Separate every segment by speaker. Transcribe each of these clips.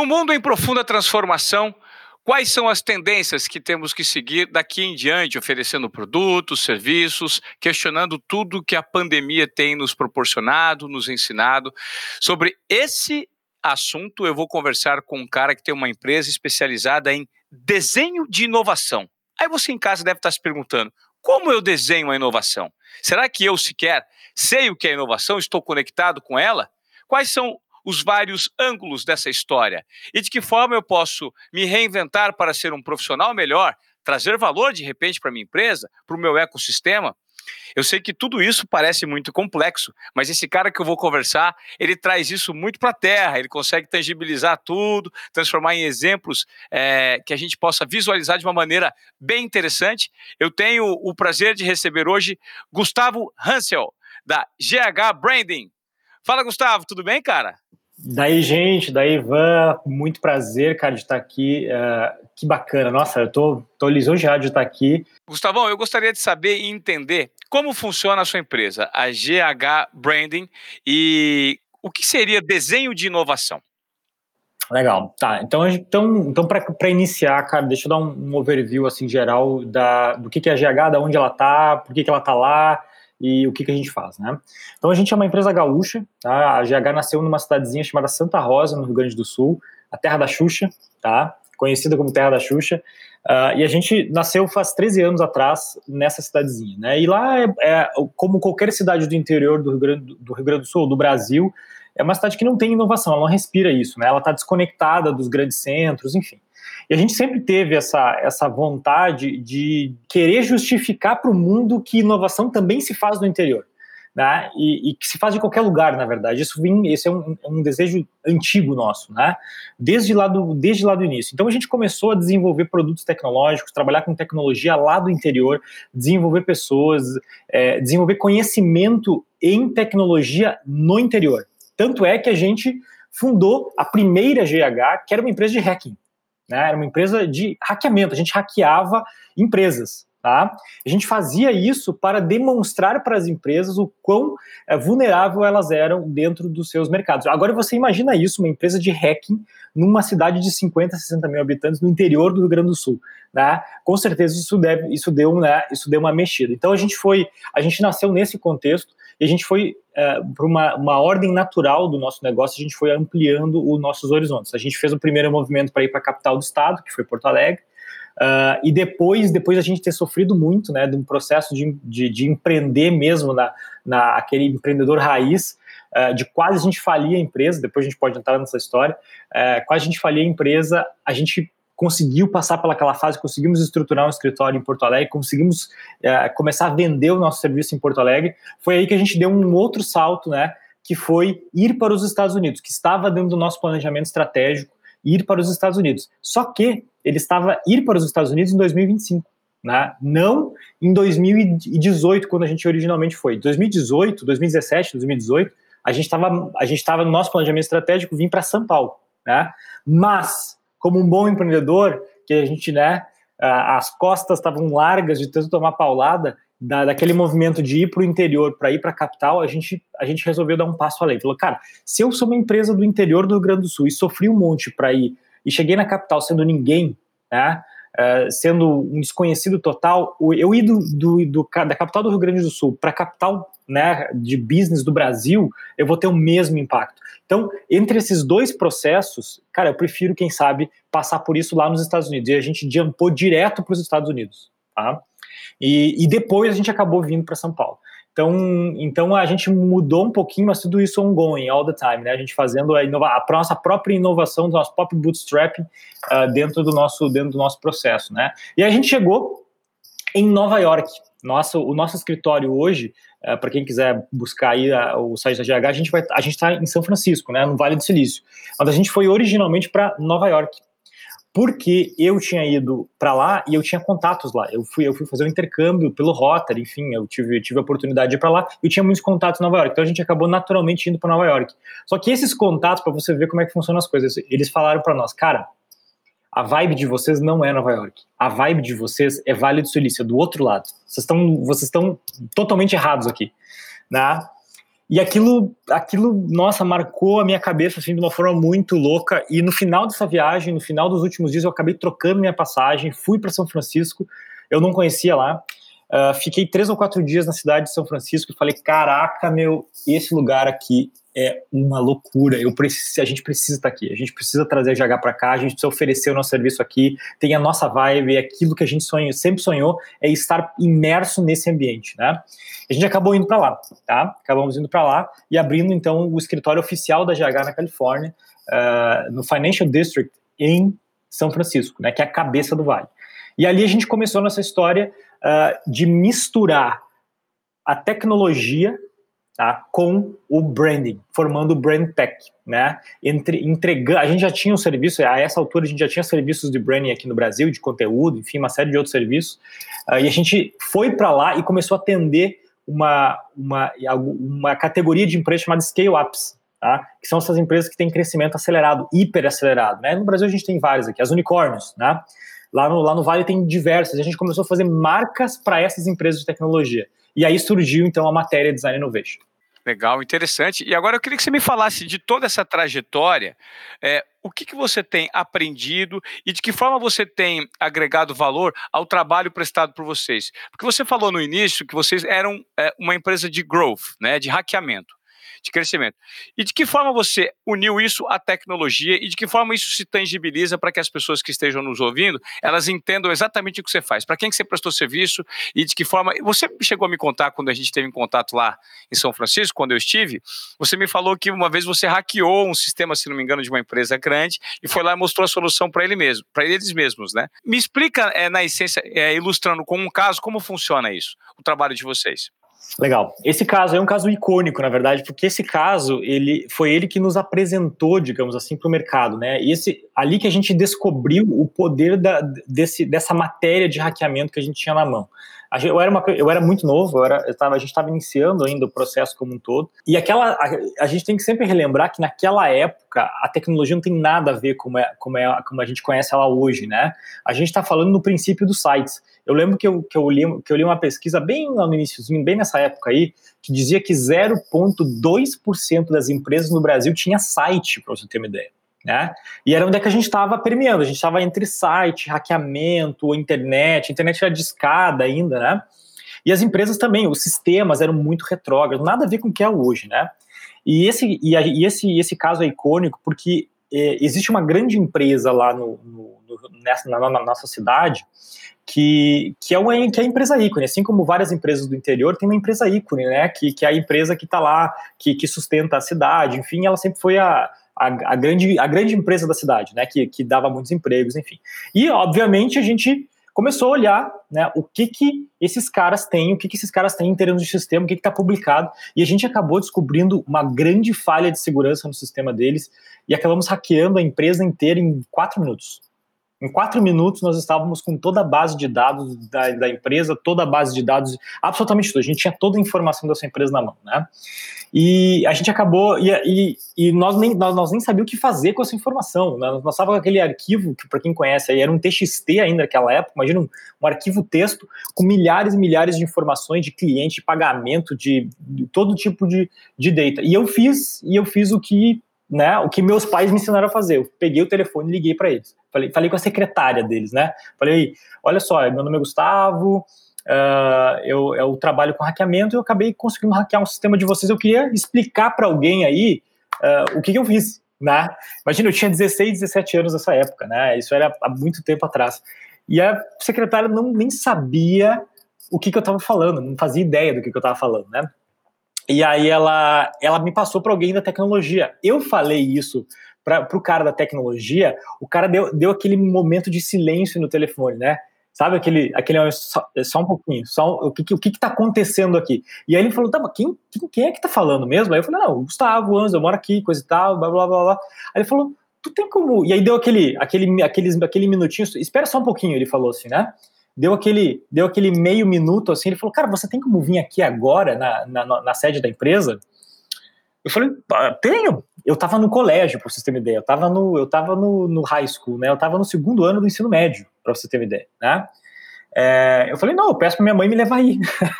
Speaker 1: No mundo em profunda transformação, quais são as tendências que temos que seguir daqui em diante, oferecendo produtos, serviços, questionando tudo que a pandemia tem nos proporcionado, nos ensinado? Sobre esse assunto, eu vou conversar com um cara que tem uma empresa especializada em desenho de inovação. Aí você em casa deve estar se perguntando: como eu desenho a inovação? Será que eu sequer sei o que é inovação? Estou conectado com ela? Quais são os vários ângulos dessa história e de que forma eu posso me reinventar para ser um profissional melhor, trazer valor de repente para minha empresa, para o meu ecossistema. Eu sei que tudo isso parece muito complexo, mas esse cara que eu vou conversar, ele traz isso muito para a terra, ele consegue tangibilizar tudo, transformar em exemplos é, que a gente possa visualizar de uma maneira bem interessante. Eu tenho o prazer de receber hoje Gustavo Hansel, da GH Branding. Fala, Gustavo, tudo bem, cara?
Speaker 2: Daí, gente, daí, Ivan, muito prazer, cara, de estar aqui. Uh, que bacana. Nossa, eu tô, tô lisonjeado de estar aqui.
Speaker 1: Gustavão, eu gostaria de saber e entender como funciona a sua empresa, a GH Branding, e o que seria desenho de inovação.
Speaker 2: Legal, tá. Então, então, então para iniciar, cara, deixa eu dar um, overview assim geral da, do que, que é a GH, da onde ela tá, por que, que ela tá lá, e o que, que a gente faz, né? Então a gente é uma empresa gaúcha, tá? A GH nasceu numa cidadezinha chamada Santa Rosa, no Rio Grande do Sul, a terra da Xuxa, tá? Conhecida como terra da Xuxa. Uh, e a gente nasceu faz 13 anos atrás nessa cidadezinha, né? E lá, é, é, como qualquer cidade do interior do Rio, Grande, do Rio Grande do Sul, do Brasil, é uma cidade que não tem inovação, ela não respira isso, né? Ela está desconectada dos grandes centros, enfim. E a gente sempre teve essa, essa vontade de querer justificar para o mundo que inovação também se faz no interior. Né? E, e, que se faz em qualquer lugar, na verdade. Isso vem, esse é um, um, desejo antigo nosso, né? Desde lá, do, desde lá do início. Então a gente começou a desenvolver produtos tecnológicos, trabalhar com tecnologia lá do interior, desenvolver pessoas, é, desenvolver conhecimento em tecnologia no interior. Tanto é que a gente fundou a primeira GH, que era uma empresa de hacking. Né? Era uma empresa de hackeamento, a gente hackeava empresas. Tá? A gente fazia isso para demonstrar para as empresas o quão é, vulnerável elas eram dentro dos seus mercados. Agora você imagina isso, uma empresa de hacking numa cidade de 50, 60 mil habitantes no interior do Rio Grande do Sul. Né? Com certeza isso, deve, isso, deu, né, isso deu uma mexida. Então a gente foi, a gente nasceu nesse contexto e a gente foi é, para uma, uma ordem natural do nosso negócio, a gente foi ampliando os nossos horizontes. A gente fez o primeiro movimento para ir para a capital do estado, que foi Porto Alegre, Uh, e depois, depois a gente ter sofrido muito, né, de um processo de, de, de empreender mesmo na, na aquele empreendedor raiz, uh, de quase a gente falir a empresa, depois a gente pode entrar nessa história, uh, quase a gente falir a empresa, a gente conseguiu passar pelaquela fase, conseguimos estruturar um escritório em Porto Alegre, conseguimos começar a vender o nosso serviço em Porto Alegre, foi aí que a gente deu um outro salto, né, que foi ir para os Estados Unidos, que estava dentro do nosso planejamento estratégico, ir para os Estados Unidos. Só que ele estava ir para os Estados Unidos em 2025. Né? Não em 2018, quando a gente originalmente foi. 2018, 2017, 2018, a gente estava a gente estava no nosso planejamento estratégico vir para São Paulo, né? Mas como um bom empreendedor, que a gente, né, as costas estavam largas de tanto tomar paulada, da, daquele movimento de ir para o interior para ir para a capital, a gente, a gente resolveu dar um passo além. Falou, cara, se eu sou uma empresa do interior do Rio Grande do Sul e sofri um monte para ir e cheguei na capital sendo ninguém, né, uh, sendo um desconhecido total, eu ir do, do, do da capital do Rio Grande do Sul para a capital né, de business do Brasil, eu vou ter o mesmo impacto. Então, entre esses dois processos, cara, eu prefiro, quem sabe, passar por isso lá nos Estados Unidos. E a gente jumpou direto para os Estados Unidos. Tá? E, e depois a gente acabou vindo para São Paulo. Então, então a gente mudou um pouquinho, mas tudo isso ongoing, all the time, né? A gente fazendo a, inova a nossa própria inovação, do nosso próprio bootstrapping uh, dentro, do nosso, dentro do nosso processo, né? E a gente chegou em Nova York. Nosso, o nosso escritório hoje, uh, para quem quiser buscar aí uh, o site da GH, a gente vai, a gente está em São Francisco, né? No Vale do Silício. Mas a gente foi originalmente para Nova York porque eu tinha ido para lá e eu tinha contatos lá. Eu fui, eu fui fazer um intercâmbio pelo Rotary, enfim, eu tive, tive a oportunidade de ir para lá e tinha muitos contatos em Nova York. Então a gente acabou naturalmente indo para Nova York. Só que esses contatos, para você ver como é que funcionam as coisas, eles falaram para nós, cara, a vibe de vocês não é Nova York. A vibe de vocês é Vale do Silício, do outro lado. Vocês estão vocês estão totalmente errados aqui, né? E aquilo, aquilo, nossa, marcou a minha cabeça assim de uma forma muito louca. E no final dessa viagem, no final dos últimos dias, eu acabei trocando minha passagem, fui para São Francisco. Eu não conhecia lá. Uh, fiquei três ou quatro dias na cidade de São Francisco e falei: caraca, meu, esse lugar aqui é uma loucura. Eu preciso, a gente precisa estar aqui, a gente precisa trazer GH para cá, a gente precisa oferecer o nosso serviço aqui, tem a nossa vibe, é aquilo que a gente sonhou, sempre sonhou, é estar imerso nesse ambiente, né? A gente acabou indo para lá, tá? Acabamos indo para lá e abrindo então o escritório oficial da GH na Califórnia, uh, no Financial District em São Francisco, né? Que é a cabeça do vale. E ali a gente começou nossa história uh, de misturar a tecnologia tá, com o branding, formando o brand tech, né? Entre, entregando, a gente já tinha um serviço, a essa altura a gente já tinha serviços de branding aqui no Brasil, de conteúdo, enfim, uma série de outros serviços, uh, e a gente foi para lá e começou a atender uma, uma, uma categoria de empresas chamada scale-ups, tá? que são essas empresas que têm crescimento acelerado, hiper acelerado. Né? No Brasil a gente tem várias aqui, as unicórnios. Né? Lá, no, lá no Vale tem diversas, a gente começou a fazer marcas para essas empresas de tecnologia. E aí surgiu então a matéria Design Innovation.
Speaker 1: Legal, interessante. E agora eu queria que você me falasse de toda essa trajetória, é, o que, que você tem aprendido e de que forma você tem agregado valor ao trabalho prestado por vocês. Porque você falou no início que vocês eram é, uma empresa de growth, né, de hackeamento de crescimento. E de que forma você uniu isso à tecnologia e de que forma isso se tangibiliza para que as pessoas que estejam nos ouvindo, elas entendam exatamente o que você faz, para quem que você prestou serviço e de que forma... Você chegou a me contar quando a gente teve em contato lá em São Francisco, quando eu estive, você me falou que uma vez você hackeou um sistema, se não me engano, de uma empresa grande e foi lá e mostrou a solução para ele mesmo, para eles mesmos, né? Me explica, é, na essência, é, ilustrando com um caso, como funciona isso, o trabalho de vocês.
Speaker 2: Legal. Esse caso é um caso icônico, na verdade, porque esse caso ele foi ele que nos apresentou, digamos assim, para o mercado, né? E esse ali que a gente descobriu o poder da, desse, dessa matéria de hackeamento que a gente tinha na mão eu, era uma, eu era muito novo, eu era, eu tava, a gente estava iniciando ainda o processo como um todo. E aquela, a, a, gente tem que sempre relembrar que naquela época a tecnologia não tem nada a ver como, é, como, é, como a gente conhece ela hoje, né? A gente está falando no princípio dos sites. Eu lembro que eu, que, eu li, que eu li uma pesquisa bem no iníciozinho, bem nessa época aí, que dizia que 0,2% das empresas no Brasil tinha site, para você ter uma ideia. Né? E era onde é que a gente estava permeando, a gente estava entre site, hackeamento, internet, a internet era discada ainda, né? E as empresas também, os sistemas eram muito retrógrados, nada a ver com o que é hoje, né? E esse, e, a, e esse, esse caso é icônico porque é, existe uma grande empresa lá no, no, no nessa, na, na, nossa cidade que, que, é uma, que é a empresa ícone, assim como várias empresas do interior, tem uma empresa ícone, né? Que, que é a empresa que está lá, que, que sustenta a cidade, enfim, ela sempre foi a, a, a, grande, a grande empresa da cidade, né, que, que dava muitos empregos, enfim. E, obviamente, a gente começou a olhar né, o que, que esses caras têm, o que, que esses caras têm em termos de sistema, o que está publicado, e a gente acabou descobrindo uma grande falha de segurança no sistema deles e acabamos hackeando a empresa inteira em quatro minutos. Em quatro minutos, nós estávamos com toda a base de dados da, da, empresa, toda a base de dados, absolutamente tudo. A gente tinha toda a informação dessa empresa na mão, né? E a gente acabou, e, e, e nós, nem, nós, nós, nem sabíamos o que fazer com essa informação. Né? Nós estávamos com aquele arquivo, que para quem conhece, era um TXT ainda naquela época, imagina um, um, arquivo texto com milhares e milhares de informações de cliente, de pagamento, de, de todo tipo de, de data. E eu fiz, e eu fiz o que né, o que meus pais me ensinaram a fazer. Eu peguei o telefone e liguei para eles. Falei, falei com a secretária deles, né? Falei, olha só, meu nome é Gustavo, uh, eu, eu trabalho com hackeamento e eu acabei conseguindo hackear um sistema de vocês. Eu queria explicar para alguém aí uh, o que, que, eu fiz, né? Imagina, eu tinha 16, 17 anos nessa época, né? Isso era há muito tempo atrás. E a secretária não nem sabia o que, que eu estava falando, não fazia ideia do que, que eu estava falando, né? E aí ela, ela me passou para alguém da tecnologia. Eu falei isso para o cara da tecnologia, o cara deu, deu aquele momento de silêncio no telefone, né? Sabe aquele, aquele só, só um pouquinho, só o que o que está acontecendo aqui? E aí ele falou, tá, mas quem, quem, quem é que tá falando mesmo? Aí eu falei, não, o Gustavo Anzo, eu moro aqui, coisa e tal, blá blá blá blá. Aí ele falou, tu tem como? E aí deu aquele, aquele, aquele, aquele minutinho, espera só um pouquinho, ele falou assim, né? Deu aquele, deu aquele meio minuto assim, ele falou, cara, você tem como vir aqui agora na, na, na sede da empresa? Eu falei, tenho. Eu estava no colégio, para você ter uma ideia. Eu estava no, eu tava no, no high school, né? Eu estava no segundo ano do ensino médio, para você ter uma ideia, né? É, eu falei, não, eu peço para minha mãe me levar aí.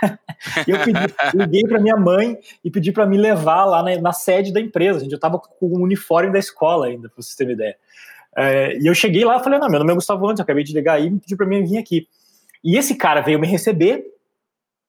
Speaker 2: eu pedi, liguei para minha mãe e pedi para me levar lá na, na, sede da empresa. Gente, eu estava com o uniforme da escola ainda, para vocês terem uma ideia. É, e eu cheguei lá e falei, não, meu nome é Gustavo Antes, eu acabei de ligar aí e me pediu para mim vir aqui. E esse cara veio me receber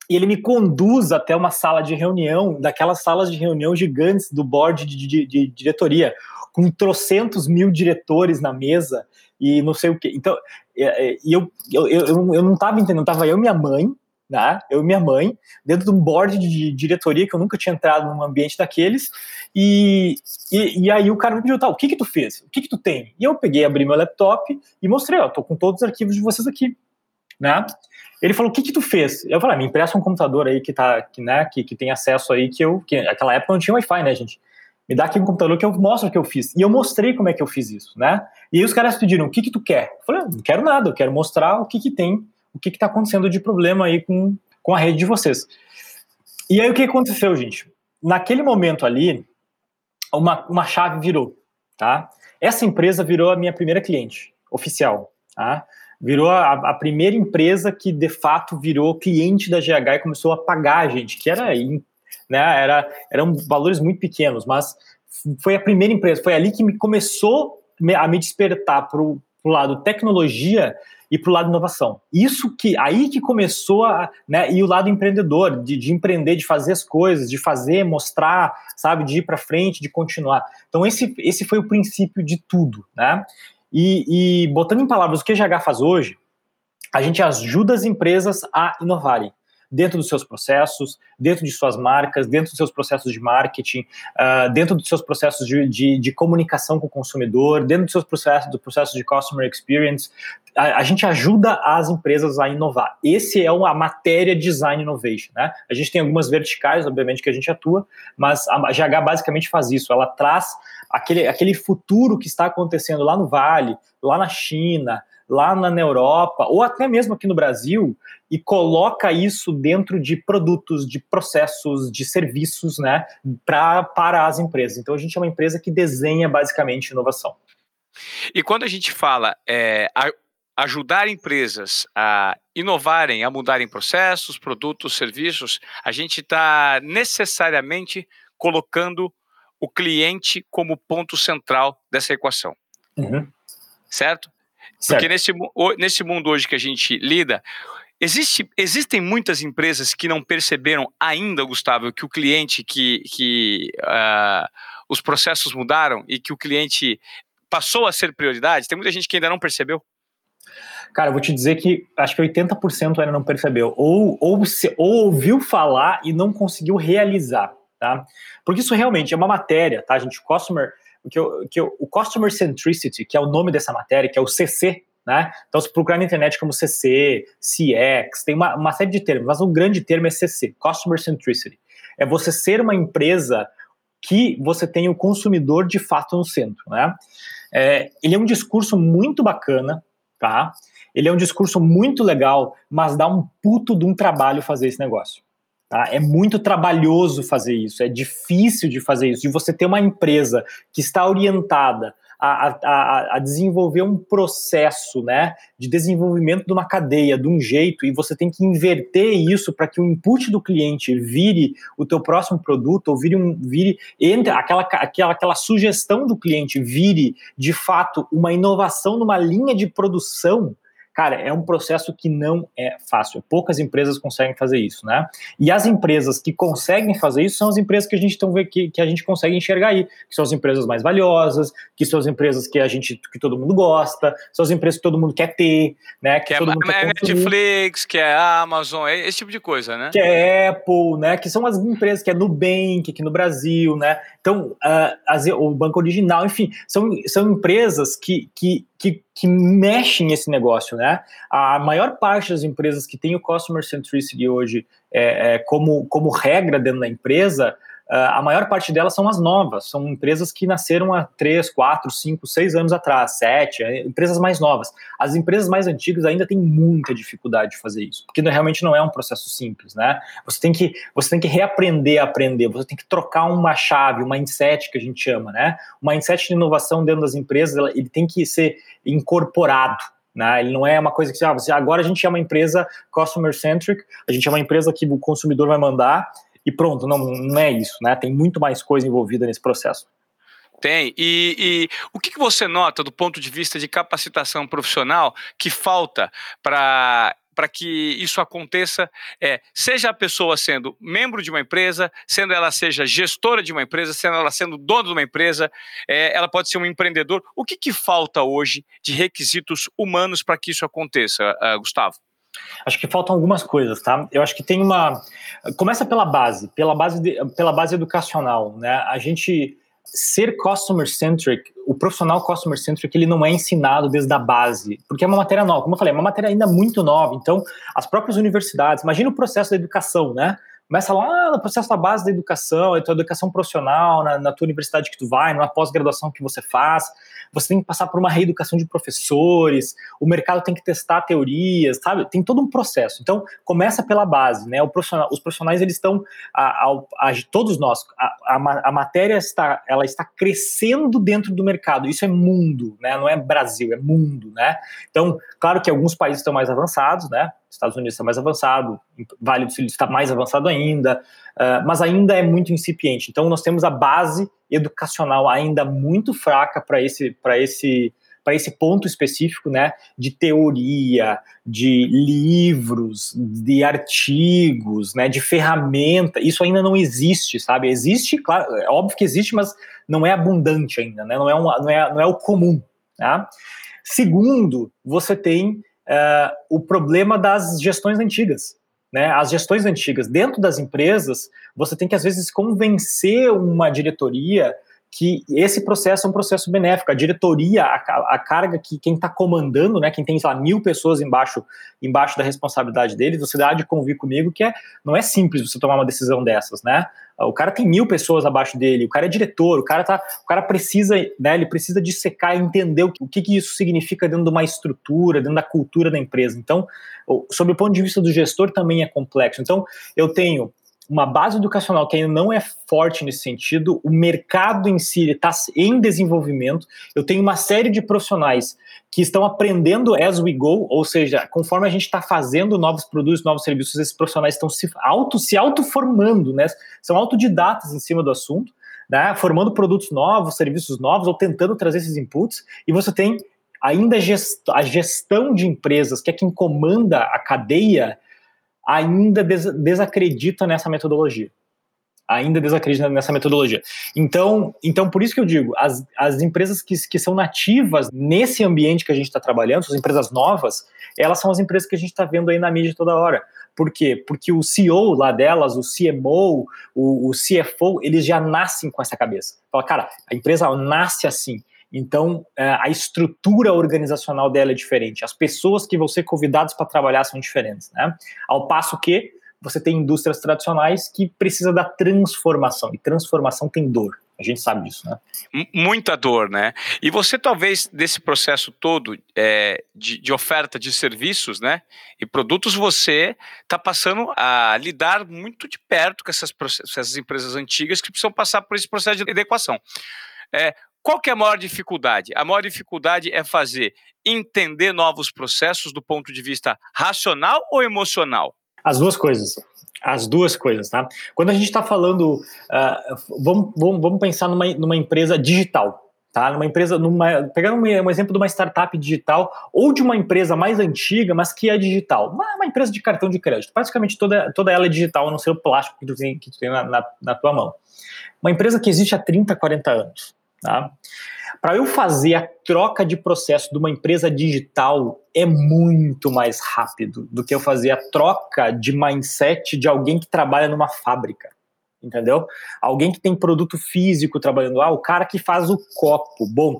Speaker 2: e ele me conduz até uma sala de reunião, daquelas salas de reunião gigantes do board de, de, de diretoria, com trocentos mil diretores na mesa e não sei o quê. Então, é, é, eu, eu, eu, eu não estava entendendo, estava eu e minha mãe, né? Eu e minha mãe, dentro de um board de diretoria que eu nunca tinha entrado num ambiente daqueles, e, e, e aí o cara me pediu, tá, o que que tu fez? O que que tu tem? E eu peguei, abri meu laptop e mostrei, ó, tô com todos os arquivos de vocês aqui, né? Ele falou, o que que tu fez? Eu falei, ah, me empresta um computador aí que tá, que, né, que, que tem acesso aí, que eu, que naquela época não tinha Wi-Fi, né, gente? Me dá aqui um computador que eu mostro o que eu fiz. E eu mostrei como é que eu fiz isso, né? E aí os caras pediram, o que que tu quer? Eu falei, ah, não quero nada, eu quero mostrar o que que tem, o que que tá acontecendo de problema aí com, com a rede de vocês. E aí o que aconteceu, gente? Naquele momento ali, uma, uma chave virou, tá? Essa empresa virou a minha primeira cliente oficial, tá? Virou a, a, primeira empresa que de fato virou cliente da GH e começou a pagar a gente, que era, né, era eram valores muito pequenos, mas foi a primeira empresa, foi ali que me começou a me despertar para o lado tecnologia e para o lado inovação. Isso que aí que começou a, né, e o lado empreendedor, de, de empreender, de fazer as coisas, de fazer, mostrar, sabe, de ir para frente, de continuar. Então esse, esse foi o princípio de tudo, né? E, e botando em palavras o que a GH faz hoje, a gente ajuda as empresas a inovarem dentro dos seus processos, dentro de suas marcas, dentro dos seus processos de marketing, uh, dentro dos seus processos de, de, de, comunicação com o consumidor, dentro dos seus processos, do processo de customer experience. A, a, gente ajuda as empresas a inovar. Esse é a matéria design innovation. Né? A gente tem algumas verticais, obviamente, que a gente atua, mas a GH basicamente faz isso. Ela traz aquele, aquele futuro que está acontecendo lá no Vale, lá na China, lá na, Europa, ou até mesmo aqui no Brasil, e coloca isso dentro de produtos, de processos, de serviços, né, pra, para as empresas. Então a gente é uma empresa que desenha basicamente inovação.
Speaker 1: E quando a gente fala é, ajudar empresas a inovarem, a mudarem processos, produtos, serviços, a gente está necessariamente colocando o cliente como ponto central dessa equação. Uhum. Certo? Certo. Porque nesse, nesse mundo hoje que a gente lida, existe, existem muitas empresas que não perceberam ainda, Gustavo, que o cliente, que, que uh, os processos mudaram e que o cliente passou a ser prioridade? Tem muita gente que ainda não percebeu?
Speaker 2: Cara, eu vou te dizer que acho que 80% ainda não percebeu. Ou, ou, se, ou ouviu falar e não conseguiu realizar, tá? Porque isso realmente é uma matéria, tá, gente? O que, eu, que eu, o Customer Centricity, que é o nome dessa matéria, que é o CC, né? Então, se procurar na internet como CC, CX, tem uma, uma série de termos, mas o grande termo é CC, Customer Centricity. É você ser uma empresa que você tem o consumidor de fato no centro, né? É, ele é um discurso muito bacana, tá? Ele é um discurso muito legal, mas dá um puto de um trabalho fazer esse negócio. Tá? É muito trabalhoso fazer isso, é difícil de fazer isso, de você ter uma empresa que está orientada a, a, a, desenvolver um processo né, de desenvolvimento de uma cadeia de um jeito e você tem que inverter isso para que o input do cliente vire o teu próximo produto ou vire um vire entre aquela, aquela, aquela sugestão do cliente vire de fato uma inovação numa linha de produção Cara, é um processo que não é fácil. Poucas empresas conseguem fazer isso, né? E as empresas que conseguem fazer isso são as empresas que a gente vê que, que a gente consegue enxergar aí, que são as empresas mais valiosas, que são as empresas que a gente que todo mundo gosta, são as empresas que todo mundo quer ter, né?
Speaker 1: Que,
Speaker 2: que todo
Speaker 1: é,
Speaker 2: mundo
Speaker 1: é Netflix, que é Amazon, é esse tipo de coisa, né?
Speaker 2: Que é Apple, né? Que são as empresas que é Nubank aqui no Brasil, né? Então, uh, as, o Banco Original, enfim, são, são empresas que, que que, que mexem esse negócio, né? A maior parte das empresas que tem o Customer Centricity hoje é, é, como, como regra dentro da empresa, a maior parte delas são as novas, são empresas que nasceram há 3, 4, 5, 6 anos atrás, 7, é, empresas mais novas. As empresas mais antigas ainda têm muita dificuldade de fazer isso, porque realmente não é um processo simples, né? Você tem que, você tem que reaprender a aprender, você tem que trocar uma chave, um mindset que a gente chama, né? O mindset de inovação dentro das empresas, ele tem que ser incorporado, Né? Ele não é uma coisa que ah, você, agora a gente é uma empresa customer centric, a gente é uma empresa que o consumidor vai mandar e pronto, não, não é isso, né? Tem muito mais coisa envolvida nesse processo.
Speaker 1: Tem. E, e, o que, você nota do ponto de vista de capacitação profissional que falta para para que isso aconteça é seja a pessoa sendo membro de uma empresa, sendo ela seja gestora de uma empresa, sendo ela sendo dona de uma empresa, é, ela pode ser um empreendedor. O que, que falta hoje de requisitos humanos para que isso aconteça, uh, Gustavo?
Speaker 2: Acho que faltam algumas coisas, tá? Eu acho que tem uma. Começa pela base, pela base, de, pela base educacional, né? A gente ser customer centric, o profissional customer centric, ele não é ensinado desde a base, porque é uma matéria nova. Como eu falei, é uma matéria ainda muito nova. Então, as próprias universidades, imagina o processo da educação, né? Começa lá no processo da base da educação, a tua educação profissional, na, na tua universidade que tu vai, na pós-graduação que você faz você tem que passar por uma reeducação de professores, o mercado tem que testar teorias, sabe? Tem todo um processo. Então, começa pela base, né? Profissional, os profissionais, eles estão, a, a, a, todos nós, a, a, matéria está, ela está crescendo dentro do mercado. Isso é mundo, né? Não é Brasil, é mundo, né? Então, claro que alguns países estão mais avançados, né? Estados Unidos está mais avançado, Vale do Silício está mais avançado ainda, uh, mas ainda é muito incipiente. Então, nós temos a base educacional ainda muito fraca para esse, esse, esse ponto específico, né, de teoria, de livros, de artigos, né, de ferramenta. Isso ainda não existe, sabe? Existe, claro, é óbvio que existe, mas não é abundante ainda, né? Não é, um, não é, não é o comum, tá? Segundo, você tem uh, o problema das gestões antigas. Né, as gestões antigas dentro das empresas, você tem que às vezes convencer uma diretoria que esse processo é um processo benéfico. A diretoria, a, a carga que quem está comandando, né, quem tem lá mil pessoas embaixo, embaixo da responsabilidade deles, você dá de convir comigo que é, não é simples você tomar uma decisão dessas, né? O cara tem mil pessoas abaixo dele, o cara é diretor, o cara tá, o cara precisa, né, ele precisa dissecar e entender o que, que isso significa dentro de uma estrutura, dentro da cultura da empresa. Então, sob o ponto de vista do gestor também é complexo. Então, eu tenho uma base educacional que ainda não é forte nesse sentido, o mercado em si está em desenvolvimento. Eu tenho uma série de profissionais que estão aprendendo as we go, ou seja, conforme a gente está fazendo novos produtos, novos serviços, esses profissionais estão se auto se auto-formando, né? São autodidatas em cima do assunto, né? Formando produtos novos, serviços novos, ou tentando trazer esses inputs. E você tem ainda a gestão de empresas, que é quem comanda a cadeia ainda des desacredita nessa metodologia. Ainda desacredita nessa metodologia. Então, então por isso que eu digo, as, as empresas que, que são nativas nesse ambiente que a gente está trabalhando, as empresas novas, elas são as empresas que a gente está vendo aí na mídia toda hora. Por quê? Porque o CEO lá delas, o CMO, o, o CFO, eles já nascem com essa cabeça. Fala, cara, a empresa nasce assim. Então, é, a estrutura organizacional dela é diferente. As pessoas que vão ser convidadas para trabalhar são diferentes. Né? Ao passo que você tem indústrias tradicionais que precisa da transformação. E transformação tem dor. A gente sabe disso, né?
Speaker 1: Muita dor, né? E você talvez desse processo todo é, de, de, oferta de serviços, né? E produtos, você está passando a lidar muito de perto com essas, essas empresas antigas que precisam passar por esse processo de adequação. É, qual que é a maior dificuldade? A maior dificuldade é fazer entender novos processos do ponto de vista racional ou emocional?
Speaker 2: As duas coisas. As duas coisas, tá? Quando a gente está falando, uh, vamos, vamos, vamos pensar numa, numa empresa digital, tá? Numa empresa, numa, pegando um, exemplo de uma startup digital ou de uma empresa mais antiga, mas que é digital. Uma, uma, empresa de cartão de crédito. Praticamente toda, toda ela é digital, a não ser o plástico que tu tem, que tu tem na, na, na tua mão. Uma empresa que existe há 30, 40 anos. Tá? Para eu fazer a troca de processo de uma empresa digital é muito mais rápido do que eu fazer a troca de mindset de alguém que trabalha numa fábrica. Entendeu? Alguém que tem produto físico trabalhando lá, ah, o cara que faz o copo. Bom,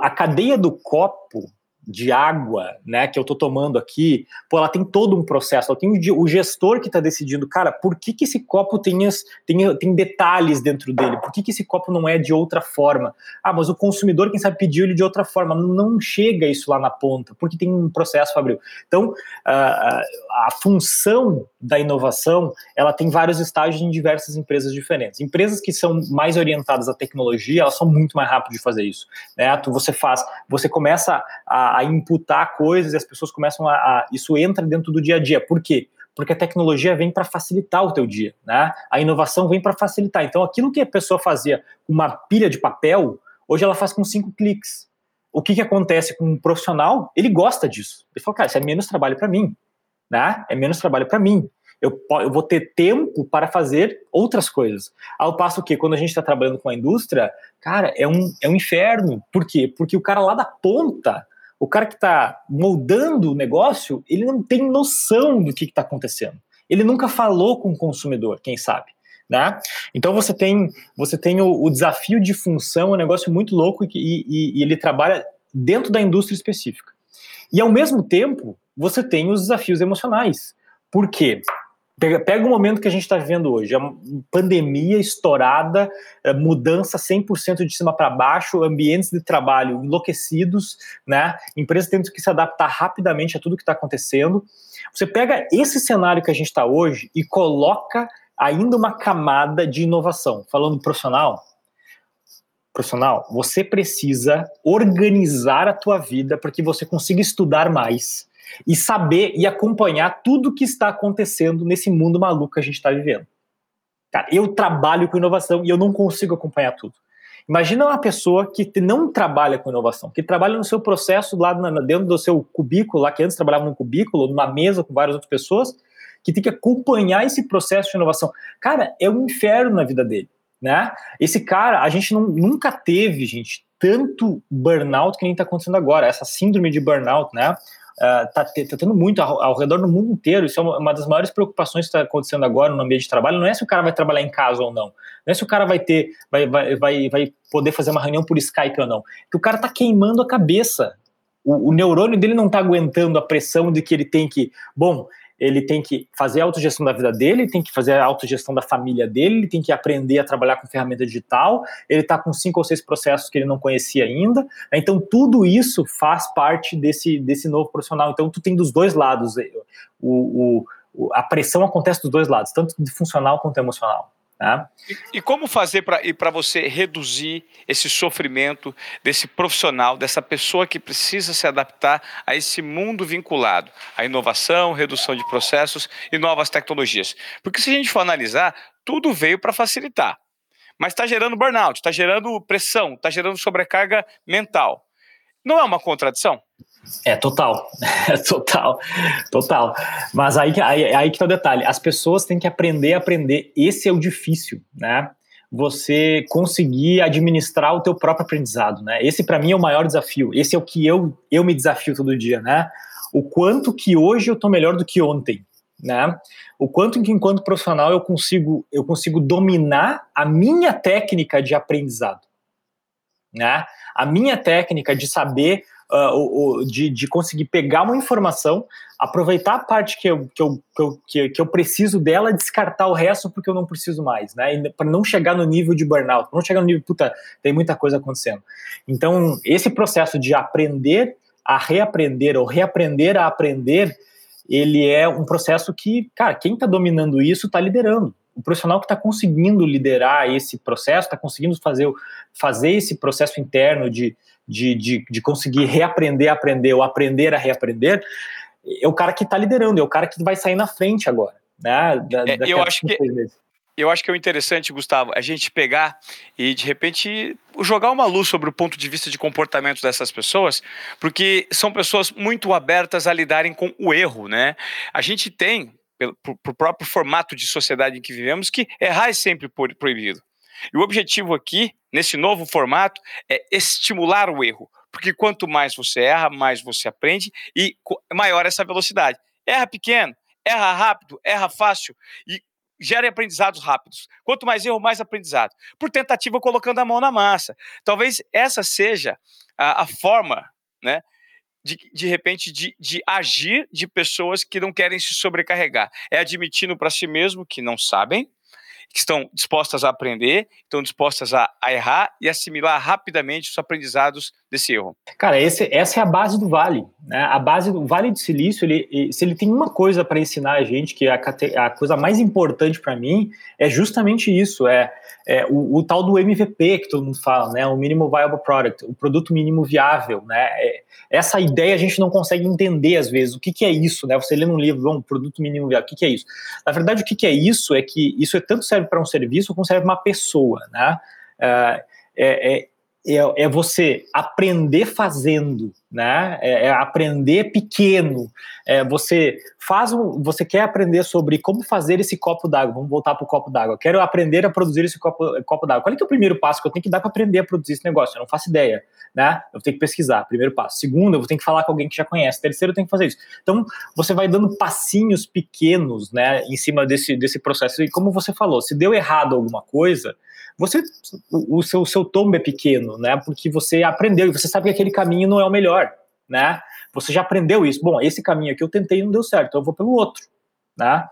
Speaker 2: a cadeia do copo de água, né, que eu tô tomando aqui, pô, ela tem todo um processo, ela tem o gestor que está decidindo, cara, por que, que esse copo tem, as, tem, tem detalhes dentro dele, por que, que esse copo não é de outra forma? Ah, mas o consumidor, quem sabe, pediu ele de outra forma, não chega isso lá na ponta, porque tem um processo, Fabrício. Então, a, a função da inovação, ela tem vários estágios em diversas empresas diferentes. Empresas que são mais orientadas à tecnologia, elas são muito mais rápidas de fazer isso, né? Você faz, você começa a a, imputar coisas e as pessoas começam a, a, Isso entra dentro do dia a dia. Por quê? Porque a tecnologia vem para facilitar o teu dia, né? A inovação vem para facilitar. Então, aquilo que a pessoa fazia com uma pilha de papel, hoje ela faz com cinco cliques. O que, que acontece com um profissional? Ele gosta disso. Ele fala, cara, isso é menos trabalho para mim, né? É menos trabalho para mim eu, eu vou ter tempo para fazer outras coisas. Ao passo que, quando a gente está trabalhando com a indústria, cara, é um, é um inferno. Por quê? Porque o cara lá da ponta, o cara que está moldando o negócio, ele não tem noção do que está acontecendo. Ele nunca falou com o consumidor, quem sabe. Né? Então você tem você tem o, o desafio de função, é um negócio muito louco e, e, e ele trabalha dentro da indústria específica. E ao mesmo tempo, você tem os desafios emocionais. Por quê? Pega, pega o momento que a gente está vivendo hoje, a pandemia estourada, é, mudança 100% de cima para baixo, ambientes de trabalho enlouquecidos, né? empresas tendo que se adaptar rapidamente a tudo que está acontecendo. Você pega esse cenário que a gente está hoje e coloca ainda uma camada de inovação. Falando profissional, profissional, você precisa organizar a tua vida para que você consiga estudar mais, e saber e acompanhar tudo que está acontecendo nesse mundo maluco que a gente está vivendo. Cara, eu trabalho com inovação e eu não consigo acompanhar tudo. Imagina uma pessoa que não trabalha com inovação, que trabalha no seu processo lá dentro do seu cubículo, lá que antes trabalhava num cubículo, numa mesa com várias outras pessoas, que tem que acompanhar esse processo de inovação. Cara, é um inferno na vida dele, né? Esse cara, a gente não, nunca teve, gente, tanto burnout que nem está acontecendo agora, essa síndrome de burnout, né? Está ah, uh, tá tendo muito ao, ao, redor do mundo inteiro. Isso é uma, uma das maiores preocupações que está acontecendo agora no ambiente de trabalho. Não é se o cara vai trabalhar em casa ou não. Não é se o cara vai ter, vai, vai, vai, vai poder fazer uma reunião por Skype ou não. Que o cara está queimando a cabeça. O, o neurônio dele não está aguentando a pressão de que ele tem que, bom, ele tem que fazer a autogestão da vida dele, ele tem que fazer a autogestão da família dele, ele tem que aprender a trabalhar com ferramenta digital, ele está com cinco ou seis processos que ele não conhecia ainda. Né? Então, tudo isso faz parte desse, desse novo profissional. Então, tu tem dos dois lados. O, o, a pressão acontece dos dois lados, tanto de funcional quanto emocional. Tá?
Speaker 1: E, e, como fazer para você reduzir esse sofrimento desse profissional, dessa pessoa que precisa se adaptar a esse mundo vinculado à inovação, redução de processos e novas tecnologias? Porque se a gente for analisar, tudo veio para facilitar. Mas está gerando burnout, está gerando pressão, está gerando sobrecarga mental. Não é uma contradição?
Speaker 2: É total, é total, total. Mas aí, aí, aí que tá o detalhe: as pessoas têm que aprender a aprender. Esse é o difícil, né? Você conseguir administrar o teu próprio aprendizado, né? Esse para mim é o maior desafio. Esse é o que eu, eu me desafio todo dia, né? O quanto que hoje eu tô melhor do que ontem, né? O quanto que enquanto profissional eu consigo eu consigo dominar a minha técnica de aprendizado, né? A minha técnica de saber uh, de, de, conseguir pegar uma informação, aproveitar a parte que eu, que eu, que eu, que eu preciso dela descartar o resto porque eu não preciso mais, né? Para não chegar no nível de burnout, não chegar no nível, puta, tem muita coisa acontecendo. Então, esse processo de aprender a reaprender ou reaprender a aprender, ele é um processo que, cara, quem está dominando isso está liderando o profissional que está conseguindo liderar esse processo, está conseguindo fazer, fazer esse processo interno de, de, de, de conseguir reaprender a aprender ou aprender a reaprender, é o cara que está liderando, é o cara que vai sair na frente agora. Né,
Speaker 1: da, é, eu acho que eu acho que é o interessante, Gustavo, a gente pegar e de repente jogar uma luz sobre o ponto de vista de comportamento dessas pessoas, porque são pessoas muito abertas a lidarem com o erro, né? A gente tem pelo pro próprio formato de sociedade em que vivemos, que errar é sempre proibido. E o objetivo aqui, nesse novo formato, é estimular o erro, porque quanto mais você erra, mais você aprende e maior essa velocidade. Erra pequeno, erra rápido, erra fácil e gera aprendizados rápidos. Quanto mais erro, mais aprendizado. Por tentativa, colocando a mão na massa. Talvez essa seja a, a forma né, de, de repente, de, de agir de pessoas que não querem se sobrecarregar. É admitindo para si mesmo que não sabem que estão dispostas a aprender, estão dispostas a, a errar e assimilar rapidamente os aprendizados desse erro.
Speaker 2: Cara, esse, essa é a base do Vale. Né? A base do Vale de Silício, ele, se ele tem uma coisa para ensinar a gente, que é a, a coisa mais importante para mim, é justamente isso: é, é o, o, tal do MVP que todo mundo fala, né? O Minimal Viable Product, o produto mínimo viável. Né? É, essa ideia a gente não consegue entender às vezes. O que, que é isso? Né? Você lê num livro, um produto mínimo viável, o que, que é isso? Na verdade, o que, que é isso é que isso é tanto serve para um serviço como serve para uma pessoa. Né? É, é, é, é você aprender fazendo, né? É, é aprender pequeno. É, você faz um, você quer aprender sobre como fazer esse copo d'água. Vamos voltar para o copo d'água. Quero aprender a produzir esse copo, copo d'água. Qual é, que é o primeiro passo que eu tenho que dar para aprender a produzir esse negócio? Eu não faço ideia, né? Eu tenho que pesquisar. Primeiro passo. Segundo, eu vou ter que falar com alguém que já conhece. Terceiro, eu tenho que fazer isso. Então, você vai dando passinhos pequenos, né, em cima desse desse processo. E como você falou, se deu errado alguma coisa, você o, seu, o seu tombo é pequeno, né? Porque você aprendeu e você sabe que aquele caminho não é o melhor, né? Você já aprendeu isso. Bom, esse caminho aqui eu tentei e não deu certo, então eu vou pelo outro, né?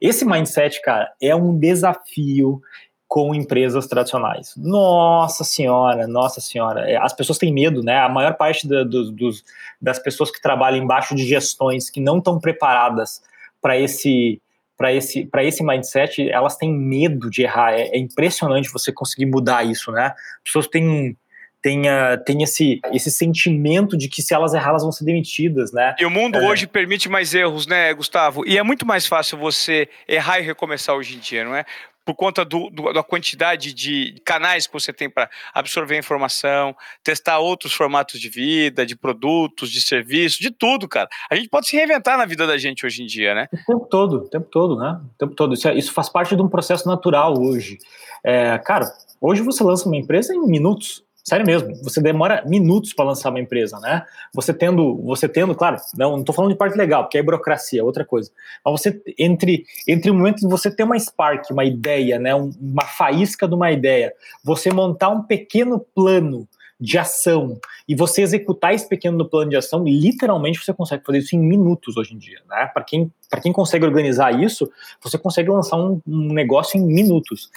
Speaker 2: Esse mindset, cara, é um desafio com empresas tradicionais. Nossa senhora, nossa senhora. É, as pessoas têm medo, né? A maior parte da, dos, das pessoas que trabalham embaixo de gestões que não estão preparadas para esse para esse, esse mindset, elas têm medo de errar. É, é, impressionante você conseguir mudar isso, né? As pessoas têm, têm, uh, têm esse, esse sentimento de que se elas errar, elas vão ser demitidas, né?
Speaker 1: E o mundo é. hoje permite mais erros, né, Gustavo? E é muito mais fácil você errar e recomeçar hoje em dia, não é? Por conta do, do, da quantidade de canais que você tem para absorver informação, testar outros formatos de vida, de produtos, de serviços, de tudo, cara. A gente pode se reinventar na vida da gente hoje em dia, né?
Speaker 2: O tempo todo, o tempo todo, né? O tempo todo. Isso, é, isso faz parte de um processo natural hoje. É, cara, hoje você lança uma empresa em minutos. Sério mesmo, você demora minutos para lançar uma empresa, né? Você tendo, você tendo, claro, não, tô falando de parte legal, porque é burocracia, outra coisa. Mas você entre entre o momento de você ter uma spark, uma ideia, né, uma faísca de uma ideia, você montar um pequeno plano de ação e você executar esse pequeno plano de ação, literalmente você consegue fazer isso em minutos hoje em dia, né? Para quem para quem consegue organizar isso, você consegue lançar um, um negócio em minutos.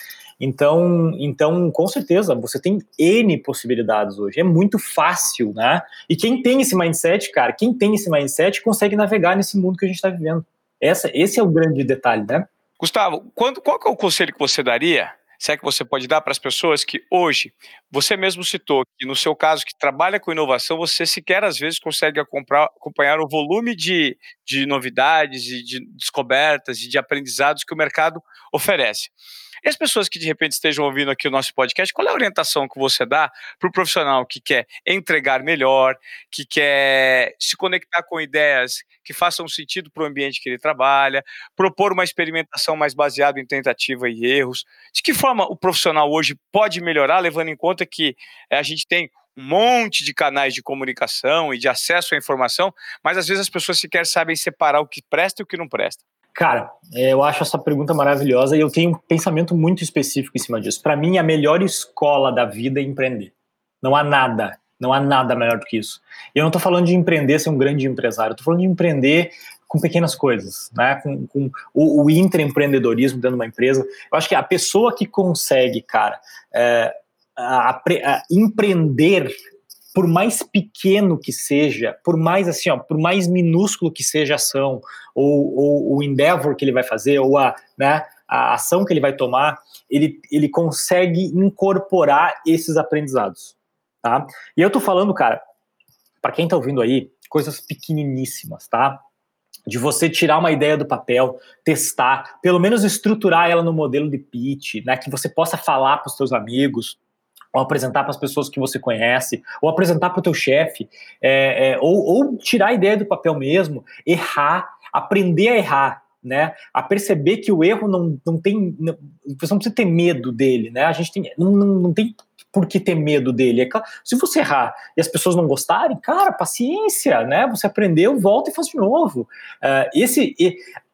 Speaker 2: Então, então, com certeza, você tem N possibilidades hoje. É muito fácil, né? E quem tem esse mindset, cara, quem tem esse mindset consegue navegar nesse mundo que a gente está vivendo. Essa, esse é o grande detalhe, né?
Speaker 1: Gustavo, quando, qual é o conselho que você daria se é que você pode dar para as pessoas que hoje, você mesmo citou que no seu caso que trabalha com inovação, você sequer às vezes consegue acompanhar o volume de, de novidades e de descobertas e de aprendizados que o mercado oferece. E as pessoas que de repente estejam ouvindo aqui o nosso podcast, qual é a orientação que você dá para o profissional que quer entregar melhor, que quer se conectar com ideias que façam sentido para o ambiente que ele trabalha, propor uma experimentação mais baseada em tentativa e erros? De que forma o profissional hoje pode melhorar, levando em conta que eh, a gente tem um monte de canais de comunicação e de acesso à informação, mas às vezes as pessoas sequer sabem separar o que presta e o que não presta.
Speaker 2: Cara, é, eu acho essa pergunta maravilhosa e eu tenho um pensamento muito específico em cima disso. Para mim, a melhor escola da vida é empreender. Não há nada, não há nada melhor do que isso. E eu não estou falando de empreender ser um grande empresário, estou falando de empreender com pequenas coisas, né? com, com o, o intraempreendedorismo dentro de uma empresa. Eu acho que a pessoa que consegue, cara, é, a, a, a empreender por mais pequeno que seja, por mais assim, ó, por mais minúsculo que seja a ação, ou, ou o endeavor que ele vai fazer, ou a, né, a ação que ele vai tomar, ele, ele consegue incorporar esses aprendizados, tá? E eu tô falando, cara, para quem tá ouvindo aí, coisas pequeniníssimas, tá? De você tirar uma ideia do papel, testar, pelo menos estruturar ela no modelo de pitch, né, que você possa falar para os seus amigos, ou apresentar para as pessoas que você conhece, ou apresentar para o teu chefe, é, é, ou, ou, tirar a ideia do papel mesmo, errar, aprender a errar, né? A perceber que o erro não, não tem, não, você não precisa ter medo dele, né? A gente tem, não, não, não tem por que ter medo dele. É claro, se você errar e as pessoas não gostarem, cara, paciência, né? Você aprendeu, volta e faz de novo. Uh, esse,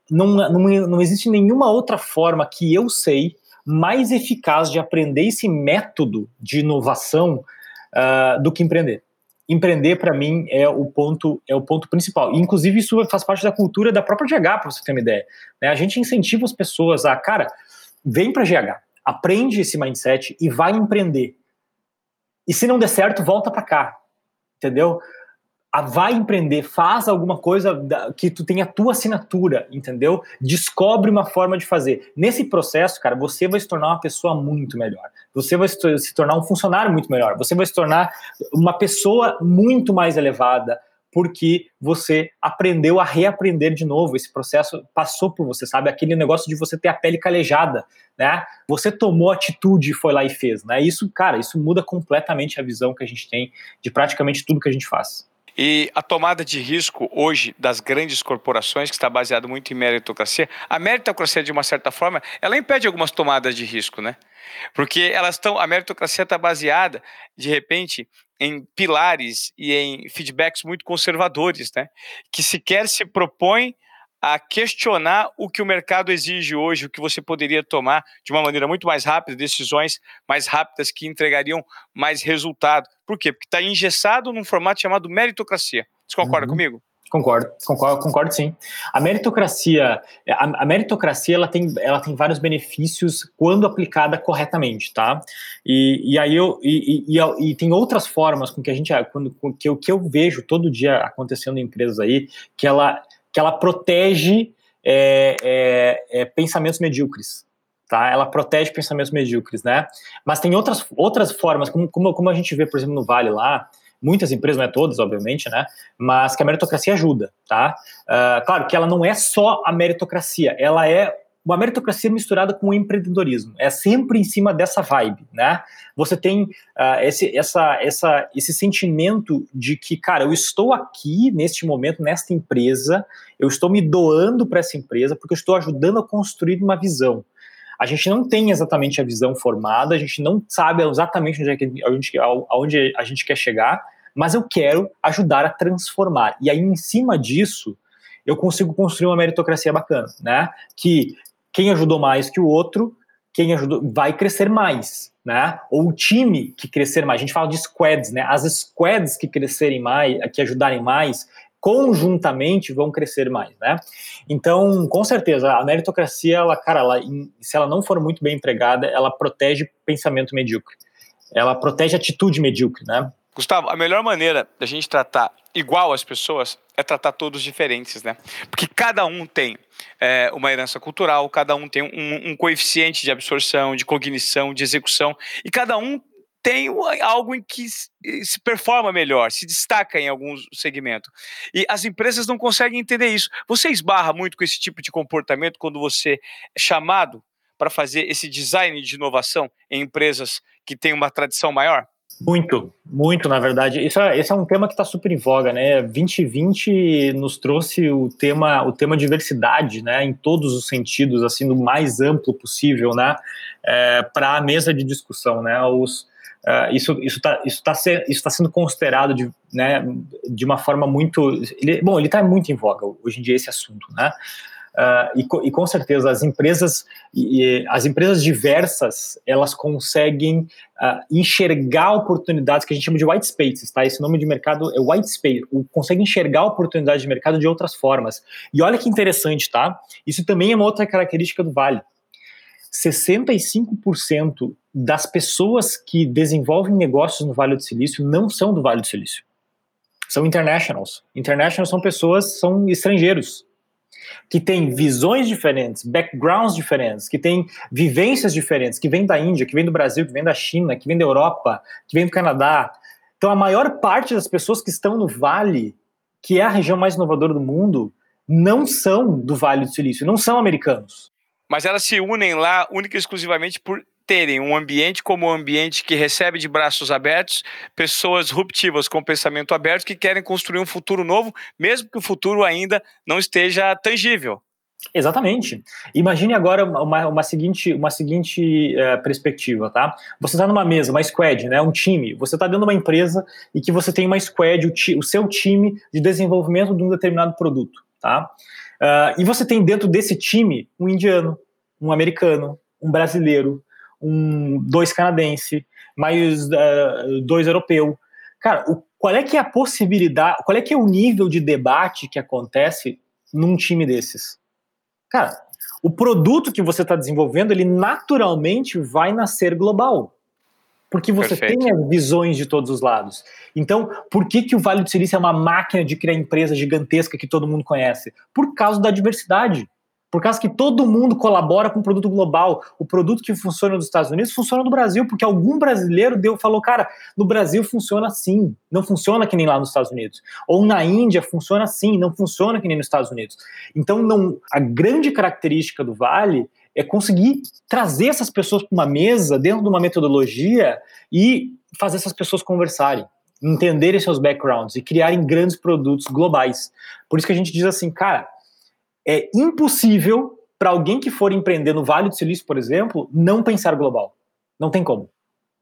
Speaker 2: não, não, não existe nenhuma outra forma que eu sei mais eficaz de aprender esse método de inovação uh, do que empreender. Empreender para mim é o ponto é o ponto principal. Inclusive isso faz parte da cultura da própria GH, para você ter uma ideia. Né? A gente incentiva as pessoas a, cara, vem para GH, aprende esse mindset e vai empreender. E se não der certo, volta para cá, entendeu? Vai empreender, faz alguma coisa que tu tenha a tua assinatura, entendeu? Descobre uma forma de fazer. Nesse processo, cara, você vai se tornar uma pessoa muito melhor. Você vai se tornar um funcionário muito melhor. Você vai se tornar uma pessoa muito mais elevada, porque você aprendeu a reaprender de novo. Esse processo passou por você, sabe? Aquele negócio de você ter a pele calejada, né? Você tomou atitude e foi lá e fez, né? Isso, cara, isso muda completamente a visão que a gente tem de praticamente tudo que a gente faz.
Speaker 1: E a tomada de risco hoje das grandes corporações, que está baseado muito em meritocracia, a meritocracia, de uma certa forma, ela impede algumas tomadas de risco, né? Porque elas estão, a meritocracia está baseada, de repente, em pilares e em feedbacks muito conservadores, né? Que sequer se propõe a questionar o que o mercado exige hoje, o que você poderia tomar de uma maneira muito mais rápida, decisões mais rápidas que entregariam mais resultado. Por quê? Porque está engessado num formato chamado meritocracia. Você concorda uhum. comigo?
Speaker 2: Concordo, concordo, concordo sim. A meritocracia, a, a, meritocracia ela tem, ela tem vários benefícios quando aplicada corretamente, tá? E, e aí eu e, e, e, tem outras formas com que a gente, quando que eu, que eu vejo todo dia acontecendo em empresas aí, que ela que ela protege é, é, é, pensamentos medíocres. Tá? Ela protege pensamentos medíocres, né? Mas tem outras, outras formas, como, como, como a gente vê, por exemplo, no Vale lá, muitas empresas, não é todas, obviamente, né? Mas que a meritocracia ajuda, tá? Uh, claro que ela não é só a meritocracia, ela é uma meritocracia misturada com o empreendedorismo. É sempre em cima dessa vibe, né? Você tem uh, esse, essa, essa, esse sentimento de que, cara, eu estou aqui neste momento, nesta empresa, eu estou me doando para essa empresa porque eu estou ajudando a construir uma visão. A gente não tem exatamente a visão formada, a gente não sabe exatamente onde, é que, onde, a gente quer chegar, mas eu quero ajudar a transformar. E aí, em cima disso, eu consigo construir uma meritocracia bacana, né? Que quem ajudou mais que o outro, quem ajudou vai crescer mais, né? Ou o time que crescer mais. A gente fala de squads, né? As squads que crescerem mais, que ajudarem mais, conjuntamente vão crescer mais, né? Então, com certeza, a meritocracia, ela, cara, ela, se ela não for muito bem empregada, ela protege pensamento medíocre. Ela protege atitude medíocre, né?
Speaker 1: Gustavo, a melhor maneira da gente tratar igual as pessoas é tratar todos diferentes, né? Porque cada um tem é, uma herança cultural, cada um tem um, um, coeficiente de absorção, de cognição, de execução, e cada um tem algo em que se performa melhor, se destaca em algum segmento. E as empresas não conseguem entender isso. Você esbarra muito com esse tipo de comportamento quando você é chamado para fazer esse design de inovação em empresas que têm uma tradição maior?
Speaker 2: Muito, muito, na verdade. Isso é, esse é um tema que está super em voga, né? 2020 nos trouxe o tema, o tema diversidade, né? Em todos os sentidos, assim, do mais amplo possível, né? É, Para a mesa de discussão, né? Os, Uh, isso está isso tá isso tá sendo considerado de, né, de uma forma muito ele, bom ele está muito em voga hoje em dia esse assunto né Uh, e, e, com certeza as empresas e, as empresas diversas elas conseguem uh, enxergar oportunidades que a gente chama de white spaces, tá? Esse nome de mercado é white space, consegue enxergar oportunidades de mercado de outras formas. E olha que interessante, tá? Isso também é uma outra característica do Vale. 65% das pessoas que desenvolvem negócios no Vale do Silício não são do Vale do Silício. São internationals. Internationals são pessoas, são estrangeiros que tem visões diferentes, backgrounds diferentes, que tem vivências diferentes, que vem da Índia, que vem do Brasil, que vem da China, que vem da Europa, que vem do Canadá. Então, a maior parte das pessoas que estão no Vale, que é a região mais inovadora do mundo, não são do Vale do Silício, não são americanos.
Speaker 1: Mas elas se unem lá única e exclusivamente por terem um ambiente como um ambiente que recebe de braços abertos pessoas ruptivas com pensamento aberto que querem construir um futuro novo, mesmo que o futuro ainda não esteja tangível.
Speaker 2: Exatamente. Imagine agora uma, uma seguinte, uma seguinte uh, perspectiva, tá? Você está numa mesa, uma squad, né? Um time. Você está dentro de uma empresa e que você tem uma squad, o, ti, o seu time de desenvolvimento de um determinado produto, tá? Uh, e você tem dentro desse time um indiano, um americano, um brasileiro, um, dois canadense, mais uh, dois europeu. Cara, o, qual é que é a possibilidade, qual é que é o nível de debate que acontece num time desses? Cara, o produto que você está desenvolvendo, ele naturalmente vai nascer global. Porque você Perfeito. tem as visões de todos os lados. Então, por que, que o Vale do Silício é uma máquina de criar empresa gigantesca que todo mundo conhece? Por causa da diversidade. Por causa que todo mundo colabora com o produto global. O produto que funciona nos Estados Unidos funciona no Brasil, porque algum brasileiro deu, falou, cara, no Brasil funciona assim, não funciona que nem lá nos Estados Unidos. Ou na Índia funciona assim, não funciona que nem nos Estados Unidos. Então, não, a grande característica do Vale é conseguir trazer essas pessoas para uma mesa, dentro de uma metodologia, e fazer essas pessoas conversarem entenderem seus backgrounds e criarem grandes produtos globais. Por isso que a gente diz assim, cara, é impossível para alguém que for empreender no Vale do Silício, por exemplo, não pensar global. Não tem como.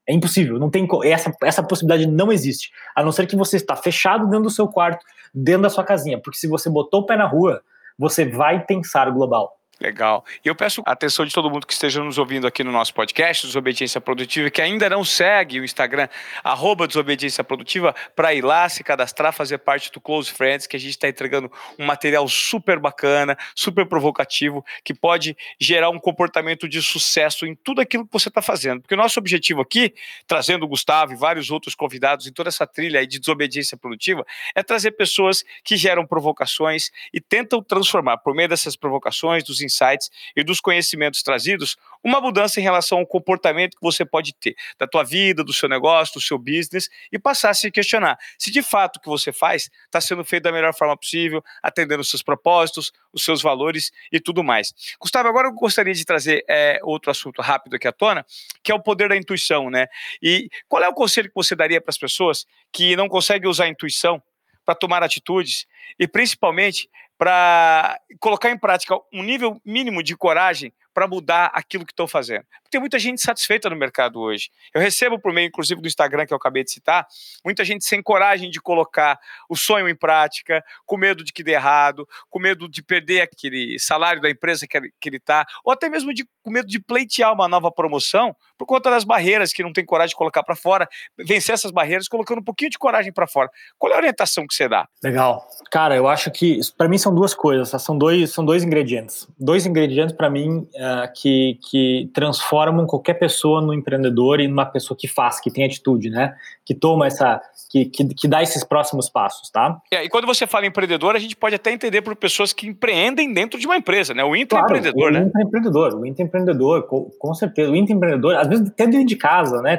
Speaker 2: É impossível, não tem essa, essa possibilidade não existe. A não ser que você está fechado dentro do seu quarto, dentro da sua casinha, porque se você botou o pé na rua, você vai pensar global.
Speaker 1: Legal. E eu peço atenção de todo mundo que esteja nos ouvindo aqui no nosso podcast, Desobediência Produtiva, que ainda não segue o Instagram, arroba Desobediência Produtiva, para ir lá, se cadastrar, fazer parte do Close Friends, que a gente está entregando um material super bacana, super provocativo, que pode gerar um comportamento de sucesso em tudo aquilo que você está fazendo. Porque o nosso objetivo aqui, trazendo o Gustavo e vários outros convidados em toda essa trilha aí de desobediência produtiva, é trazer pessoas que geram provocações e tentam transformar, por meio dessas provocações, dos insights e dos conhecimentos trazidos, uma mudança em relação ao comportamento que você pode ter da tua vida, do seu negócio, do seu business e passar a se questionar se de fato o que você faz está sendo feito da melhor forma possível, atendendo os seus propósitos, os seus valores e tudo mais. Gustavo, agora eu gostaria de trazer é, outro assunto rápido aqui à tona, que é o poder da intuição, né? E qual é o conselho que você daria para as pessoas que não conseguem usar a intuição para tomar atitudes e principalmente para colocar em prática um nível mínimo de coragem para mudar aquilo que estão fazendo. Tem muita gente satisfeita no mercado hoje. Eu recebo por meio, inclusive, do Instagram que eu acabei de citar, muita gente sem coragem de colocar o sonho em prática, com medo de que dê errado, com medo de perder aquele salário da empresa que ele está, ou até mesmo de, com medo de pleitear uma nova promoção por conta das barreiras que não tem coragem de colocar para fora, vencer essas barreiras colocando um pouquinho de coragem para fora. Qual é a orientação que você dá?
Speaker 2: Legal. Cara, eu acho que para mim são duas coisas, tá? são dois, são dois ingredientes. Dois ingredientes para mim uh, que, que transformam qualquer pessoa no empreendedor e numa pessoa que faz, que tem atitude, né? Que toma essa, que, que, que dá esses próximos passos, tá?
Speaker 1: É, e quando você fala empreendedor, a gente pode até entender por pessoas que empreendem dentro de uma empresa, né? O intraempreendedor, claro,
Speaker 2: né? O intraempreendedor, o intraempreendedor, com, com certeza. O intraempreendedor, às vezes até dentro de casa, né?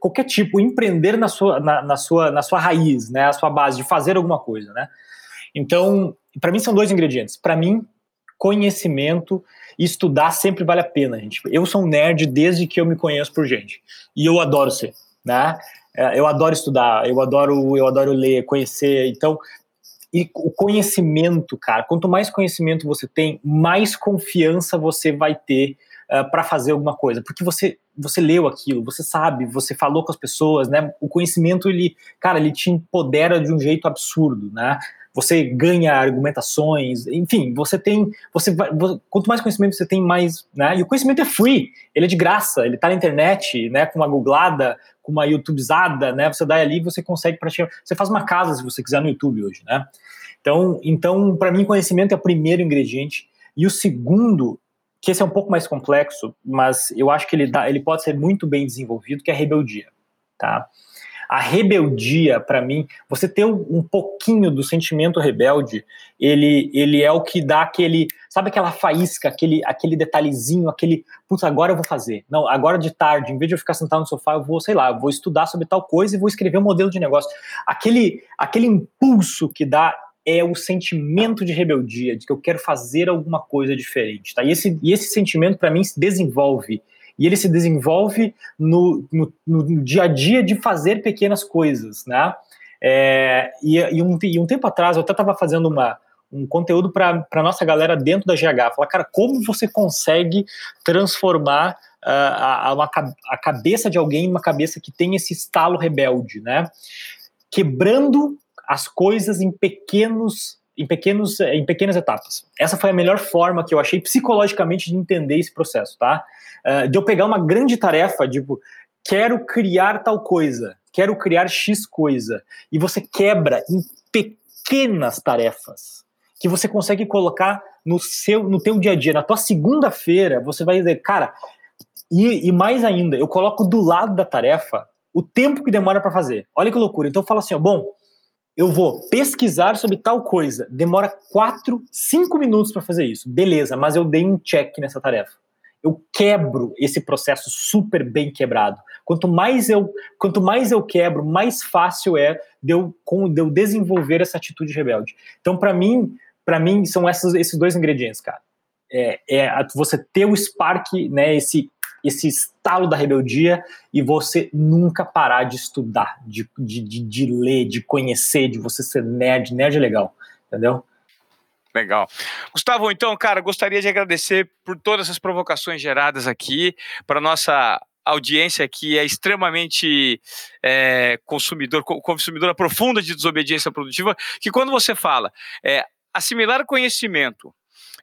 Speaker 2: qualquer tipo, empreender na sua, na, na, sua, na sua raiz, né? A sua base, de fazer alguma coisa, né? Então, para mim são dois ingredientes. Para mim, conhecimento estudar sempre vale a pena, gente. Eu sou um nerd desde que eu me conheço por gente. E eu adoro ser, né? É, eu adoro estudar, eu adoro, eu adoro ler, conhecer. Então, e o conhecimento, cara, quanto mais conhecimento você tem, mais confiança você vai ter uh, é, para fazer alguma coisa, porque você você leu aquilo, você sabe, você falou com as pessoas, né? O conhecimento ele, cara, ele te empodera de um jeito absurdo, né? Você ganha argumentações, enfim, você tem, você vai, quanto mais conhecimento você tem, mais, né? E o conhecimento é free, ele é de graça, ele está na internet, né? Com uma googlada, com uma YouTubezada, né? Você dá ali, você consegue praticar, você faz uma casa se você quiser no YouTube hoje, né? Então, então para mim, conhecimento é o primeiro ingrediente e o segundo que esse é um pouco mais complexo, mas eu acho que ele, dá, ele pode ser muito bem desenvolvido, que é a rebeldia, tá? A rebeldia, para mim, você ter um, pouquinho do sentimento rebelde, ele, ele é o que dá aquele, sabe aquela faísca, aquele, aquele detalhezinho, aquele, putz, agora eu vou fazer. Não, agora de tarde, em vez de eu ficar sentado no sofá, eu vou, sei lá, vou estudar sobre tal coisa e vou escrever um modelo de negócio. Aquele, aquele impulso que dá é o sentimento de rebeldia, de que eu quero fazer alguma coisa diferente, tá? E esse, e esse sentimento, para mim, se desenvolve e ele se desenvolve no, no, no dia a dia de fazer pequenas coisas, né? É, e, e, um, e, um, tempo atrás eu até estava fazendo uma, um conteúdo para a nossa galera dentro da GH, falar, cara, como você consegue transformar uh, a, uma, a cabeça de alguém em uma cabeça que tem esse estalo rebelde, né? Quebrando as coisas em pequenos em, pequenos, em pequenas etapas. Essa foi a melhor forma que eu achei psicologicamente de entender esse processo, tá? Uh, de eu pegar uma grande tarefa, tipo, quero criar tal coisa, quero criar X coisa, e você quebra em pequenas tarefas. que você consegue colocar no seu, no teu dia a dia. Na tua segunda-feira, você vai dizer, cara, e, e, mais ainda, eu coloco do lado da tarefa o tempo que demora para fazer. Olha que loucura. Então eu falo assim, ó, bom, eu vou pesquisar sobre tal coisa. Demora quatro, cinco minutos para fazer isso. Beleza, mas eu dei um check nessa tarefa. Eu quebro esse processo super bem quebrado. Quanto mais eu, quanto mais eu quebro, mais fácil é de eu, de eu desenvolver essa atitude rebelde. Então, para mim, para mim são esses, esses dois ingredientes, cara. É, é você ter o spark, né, esse esse estalo da rebeldia e você nunca parar de estudar, de, de, de, de ler, de conhecer, de você ser nerd. Nerd é legal, entendeu?
Speaker 1: Legal. Gustavo, então, cara, gostaria de agradecer por todas as provocações geradas aqui, para nossa audiência aqui é extremamente é, consumidor, consumidora profunda de desobediência produtiva, que quando você fala é, assimilar conhecimento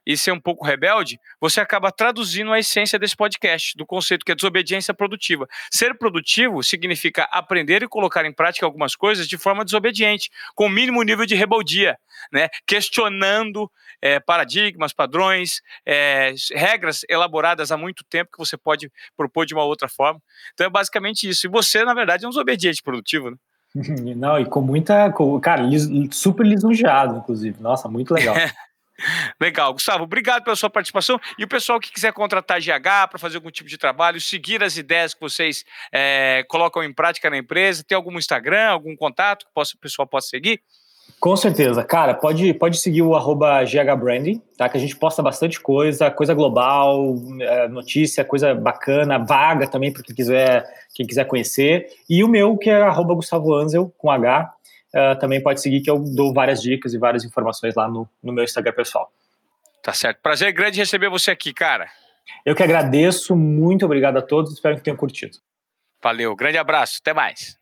Speaker 1: e ser um pouco rebelde, você acaba traduzindo a essência desse podcast, do conceito que é desobediência produtiva. Ser produtivo significa aprender e colocar em prática algumas coisas de forma desobediente, com o mínimo nível de rebeldia, né? questionando é, paradigmas, padrões, é, regras elaboradas há muito tempo que você pode propor de uma outra forma. Então é basicamente isso. E você, na verdade, é um desobediente produtivo. Né?
Speaker 2: Não, e com muita. Cara, super lisonjeado, inclusive. Nossa, muito legal.
Speaker 1: Legal, Gustavo, obrigado pela sua participação. E o pessoal que quiser contratar GH para fazer algum tipo de trabalho, seguir as ideias que vocês é, colocam em prática na empresa, tem algum Instagram, algum contato que o pessoal possa seguir?
Speaker 2: Com certeza, cara, pode, pode seguir o arroba GHBranding, tá? Que a gente posta bastante coisa, coisa global, é, notícia, coisa bacana, vaga também para quem quiser, quem quiser conhecer. E o meu, que é arroba Gustavo Anzel, com H, uh, também pode seguir que eu dou várias dicas e várias informações lá no, no meu Instagram pessoal.
Speaker 1: Tá certo. Prazer grande receber você aqui, cara.
Speaker 2: Eu que agradeço, muito obrigado a todos, espero que tenham curtido.
Speaker 1: Valeu, grande abraço, até mais.